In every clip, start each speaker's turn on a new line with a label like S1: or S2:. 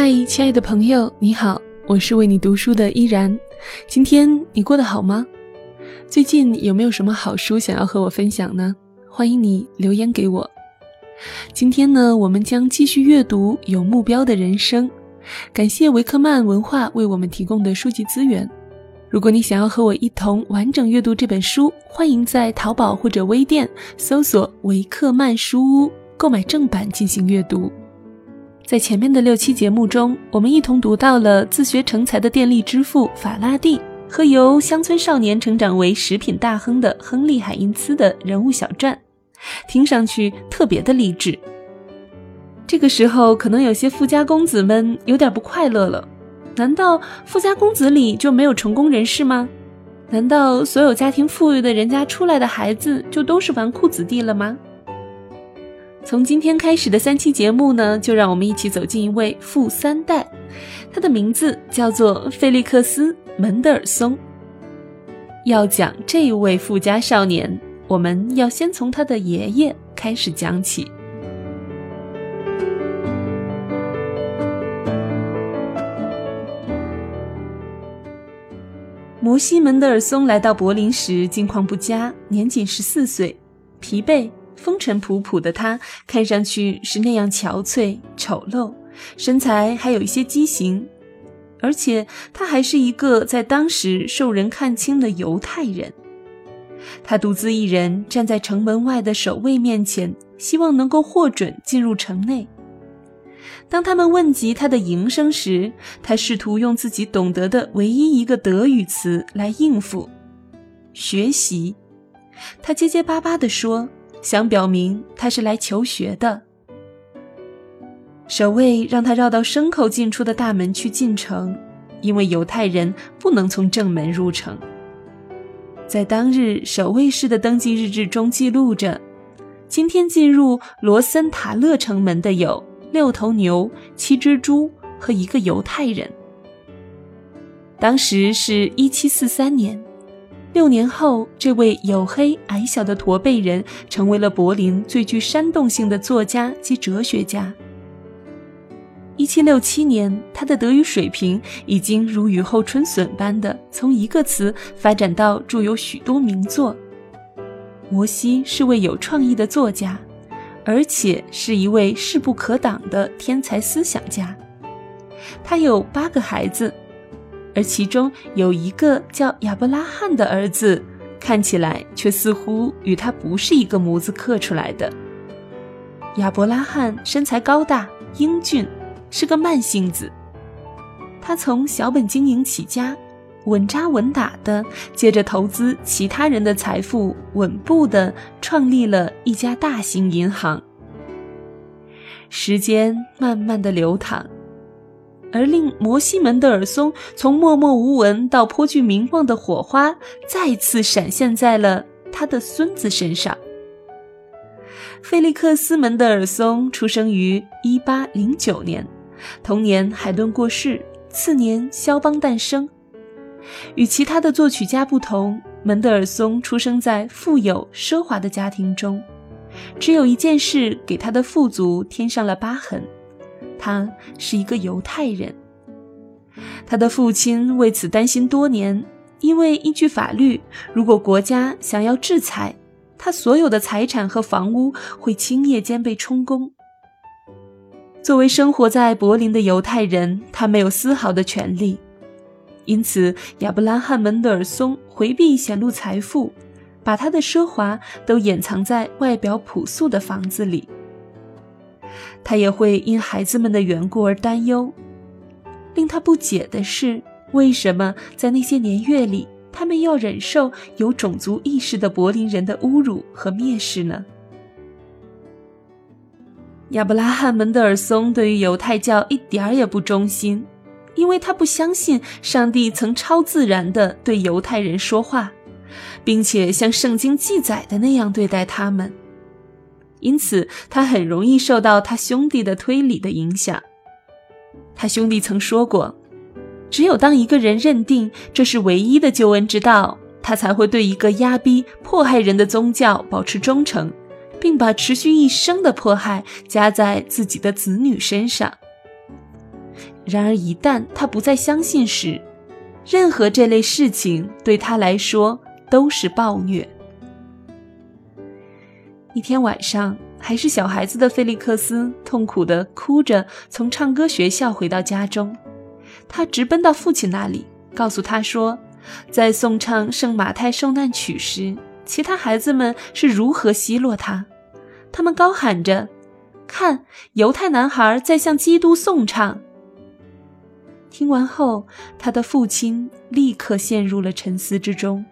S1: 嗨，亲爱的朋友，你好，我是为你读书的依然。今天你过得好吗？最近有没有什么好书想要和我分享呢？欢迎你留言给我。今天呢，我们将继续阅读《有目标的人生》。感谢维克曼文化为我们提供的书籍资源。如果你想要和我一同完整阅读这本书，欢迎在淘宝或者微店搜索“维克曼书屋”购买正版进行阅读。在前面的六期节目中，我们一同读到了自学成才的电力之父法拉第和由乡村少年成长为食品大亨的亨利·海因茨的人物小传，听上去特别的励志。这个时候，可能有些富家公子们有点不快乐了。难道富家公子里就没有成功人士吗？难道所有家庭富裕的人家出来的孩子就都是纨绔子弟了吗？从今天开始的三期节目呢，就让我们一起走进一位富三代，他的名字叫做菲利克斯·门德尔松。要讲这位富家少年，我们要先从他的爷爷开始讲起。摩西·门德尔松来到柏林时，境况不佳，年仅十四岁，疲惫。风尘仆仆的他，看上去是那样憔悴、丑陋，身材还有一些畸形，而且他还是一个在当时受人看轻的犹太人。他独自一人站在城门外的守卫面前，希望能够获准进入城内。当他们问及他的营生时，他试图用自己懂得的唯一一个德语词来应付：学习。他结结巴巴地说。想表明他是来求学的。守卫让他绕到牲口进出的大门去进城，因为犹太人不能从正门入城。在当日守卫室的登记日志中记录着：今天进入罗森塔勒城门的有六头牛、七只猪和一个犹太人。当时是一七四三年。六年后，这位黝黑矮小的驼背人成为了柏林最具煽动性的作家及哲学家。一七六七年，他的德语水平已经如雨后春笋般的从一个词发展到著有许多名作。摩西是位有创意的作家，而且是一位势不可挡的天才思想家。他有八个孩子。而其中有一个叫亚伯拉罕的儿子，看起来却似乎与他不是一个模子刻出来的。亚伯拉罕身材高大、英俊，是个慢性子。他从小本经营起家，稳扎稳打的，借着投资其他人的财富，稳步的创立了一家大型银行。时间慢慢的流淌。而令摩西·门德尔松从默默无闻到颇具名望的火花，再次闪现在了他的孙子身上。菲利克斯·门德尔松出生于1809年，同年海顿过世，次年肖邦诞生。与其他的作曲家不同，门德尔松出生在富有奢华的家庭中，只有一件事给他的富足添上了疤痕。他是一个犹太人，他的父亲为此担心多年，因为依据法律，如果国家想要制裁他，所有的财产和房屋会轻夜间被充公。作为生活在柏林的犹太人，他没有丝毫的权利，因此亚伯拉罕·门德尔松回避显露财富，把他的奢华都掩藏在外表朴素的房子里。他也会因孩子们的缘故而担忧。令他不解的是，为什么在那些年月里，他们要忍受有种族意识的柏林人的侮辱和蔑视呢？亚伯拉罕·门德尔松对于犹太教一点儿也不忠心，因为他不相信上帝曾超自然地对犹太人说话，并且像圣经记载的那样对待他们。因此，他很容易受到他兄弟的推理的影响。他兄弟曾说过：“只有当一个人认定这是唯一的救恩之道，他才会对一个压逼、迫害人的宗教保持忠诚，并把持续一生的迫害加在自己的子女身上。”然而一旦他不再相信时，任何这类事情对他来说都是暴虐。一天晚上，还是小孩子的菲利克斯痛苦地哭着从唱歌学校回到家中，他直奔到父亲那里，告诉他说，在颂唱圣马太受难曲时，其他孩子们是如何奚落他。他们高喊着：“看，犹太男孩在向基督颂唱。”听完后，他的父亲立刻陷入了沉思之中。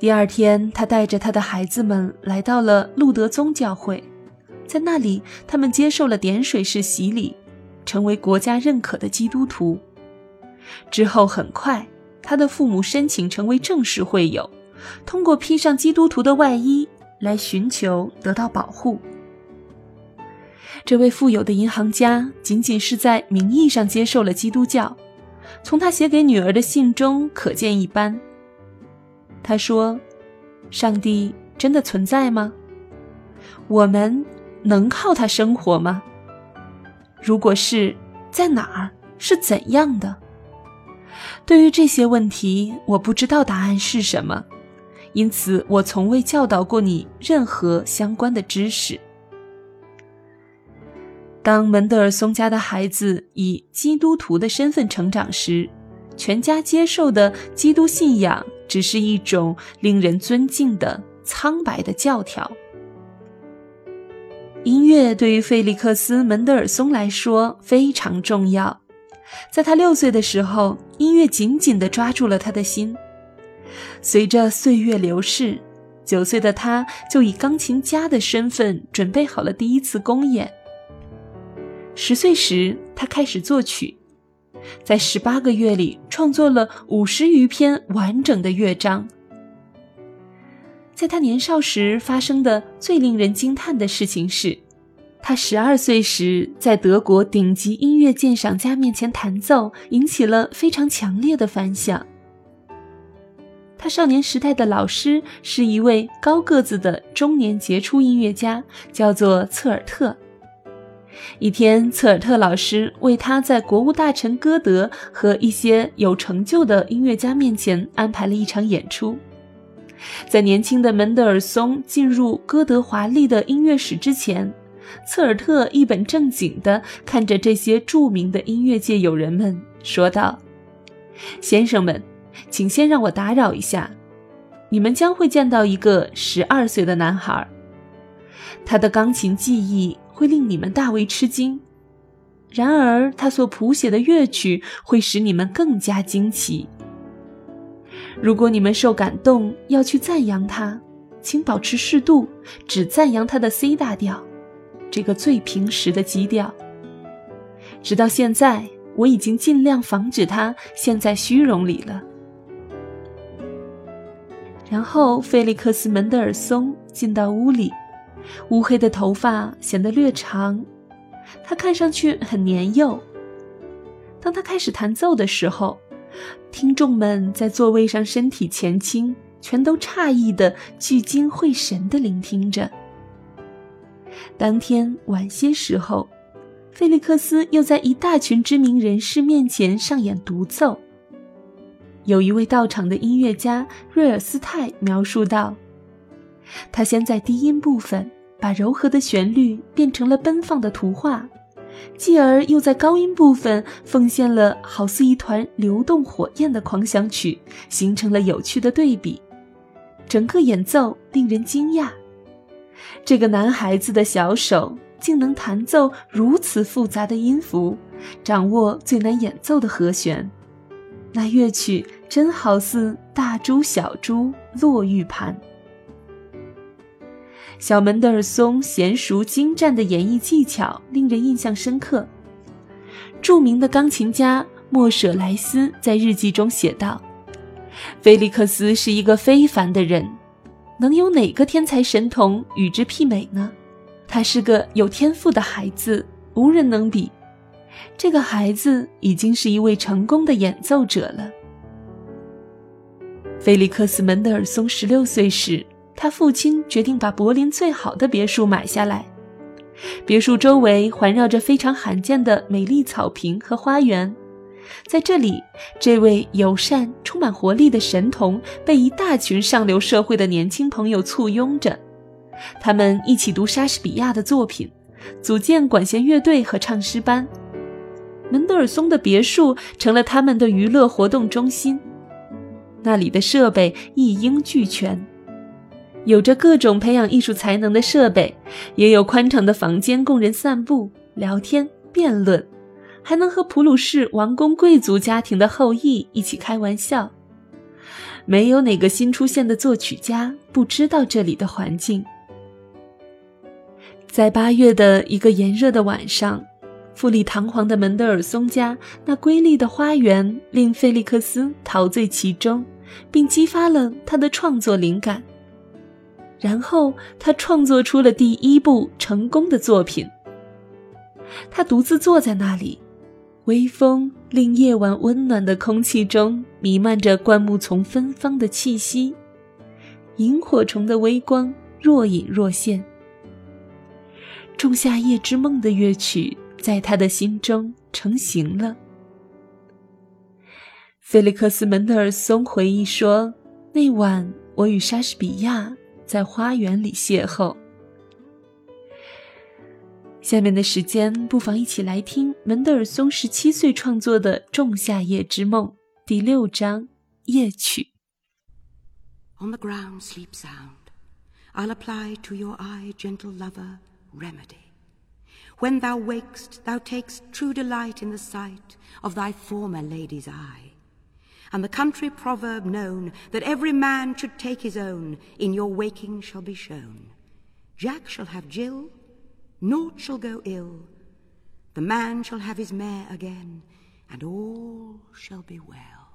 S1: 第二天，他带着他的孩子们来到了路德宗教会，在那里，他们接受了点水式洗礼，成为国家认可的基督徒。之后，很快，他的父母申请成为正式会友，通过披上基督徒的外衣来寻求得到保护。这位富有的银行家仅仅是在名义上接受了基督教，从他写给女儿的信中可见一斑。他说：“上帝真的存在吗？我们能靠他生活吗？如果是，在哪儿？是怎样的？对于这些问题，我不知道答案是什么，因此我从未教导过你任何相关的知识。”当门德尔松家的孩子以基督徒的身份成长时，全家接受的基督信仰。只是一种令人尊敬的苍白的教条。音乐对于费利克斯·门德尔松来说非常重要。在他六岁的时候，音乐紧紧地抓住了他的心。随着岁月流逝，九岁的他就以钢琴家的身份准备好了第一次公演。十岁时，他开始作曲。在十八个月里，创作了五十余篇完整的乐章。在他年少时发生的最令人惊叹的事情是，他十二岁时在德国顶级音乐鉴赏家面前弹奏，引起了非常强烈的反响。他少年时代的老师是一位高个子的中年杰出音乐家，叫做策尔特。一天，策尔特老师为他在国务大臣歌德和一些有成就的音乐家面前安排了一场演出。在年轻的门德尔松进入歌德华丽的音乐史之前，策尔特一本正经地看着这些著名的音乐界友人们，说道：“先生们，请先让我打扰一下，你们将会见到一个十二岁的男孩，他的钢琴技艺。”会令你们大为吃惊，然而他所谱写的乐曲会使你们更加惊奇。如果你们受感动要去赞扬他，请保持适度，只赞扬他的 C 大调，这个最平实的基调。直到现在，我已经尽量防止他陷在虚荣里了。然后，菲利克斯·门德尔松进到屋里。乌黑的头发显得略长，他看上去很年幼。当他开始弹奏的时候，听众们在座位上身体前倾，全都诧异的聚精会神地聆听着。当天晚些时候，菲利克斯又在一大群知名人士面前上演独奏。有一位到场的音乐家瑞尔斯泰描述道。他先在低音部分把柔和的旋律变成了奔放的图画，继而又在高音部分奉献了好似一团流动火焰的狂想曲，形成了有趣的对比。整个演奏令人惊讶，这个男孩子的小手竟能弹奏如此复杂的音符，掌握最难演奏的和弦。那乐曲真好似大珠小珠落玉盘。小门德尔松娴熟精湛的演绎技巧令人印象深刻。著名的钢琴家莫舍莱斯在日记中写道：“菲利克斯是一个非凡的人，能有哪个天才神童与之媲美呢？他是个有天赋的孩子，无人能比。这个孩子已经是一位成功的演奏者了。”菲利克斯·门德尔松十六岁时。他父亲决定把柏林最好的别墅买下来。别墅周围环绕着非常罕见的美丽草坪和花园。在这里，这位友善、充满活力的神童被一大群上流社会的年轻朋友簇拥着。他们一起读莎士比亚的作品，组建管弦乐队和唱诗班。门德尔松的别墅成了他们的娱乐活动中心。那里的设备一应俱全，有着各种培养艺术才能的设备，也有宽敞的房间供人散步、聊天、辩论。还能和普鲁士王公贵族家庭的后裔一起开玩笑。没有哪个新出现的作曲家不知道这里的环境。在八月的一个炎热的晚上，富丽堂皇的门德尔松家那瑰丽的花园令菲利克斯陶醉其中，并激发了他的创作灵感。然后他创作出了第一部成功的作品。他独自坐在那里。微风令夜晚温暖的空气中弥漫着灌木丛芬芳的气息，萤火虫的微光若隐若现。《仲夏夜之梦》的乐曲在他的心中成型了。菲利克斯·门德尔松回忆说：“那晚我与莎士比亚在花园里邂逅。”下面的时间，不妨一起来听门德尔松十七岁创作的《仲夏夜之梦》第六章夜曲。
S2: On the ground sleep sound, I'll apply to your eye, gentle lover, remedy. When thou wakest, thou takest true delight in the sight of thy former lady's eye. And the country proverb known that every man should take his own in your waking shall be shown. Jack shall have Jill naught shall go ill. The man shall have his mare again, and all shall be well.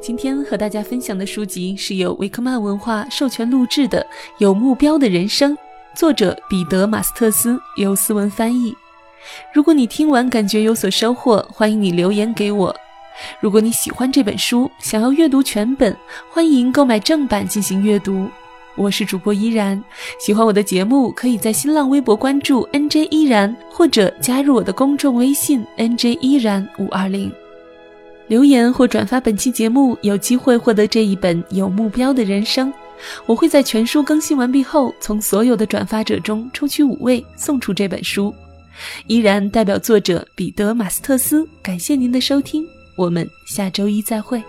S1: 今天和大家分享的书籍是由维克曼文化授权录制的《有目标的人生》，作者彼得·马斯特斯，由思文翻译。如果你听完感觉有所收获，欢迎你留言给我。如果你喜欢这本书，想要阅读全本，欢迎购买正版进行阅读。我是主播依然，喜欢我的节目，可以在新浪微博关注 NJ 依然，或者加入我的公众微信 NJ 依然五二零。留言或转发本期节目，有机会获得这一本有目标的人生。我会在全书更新完毕后，从所有的转发者中抽取五位，送出这本书。依然代表作者彼得·马斯特斯，感谢您的收听，我们下周一再会。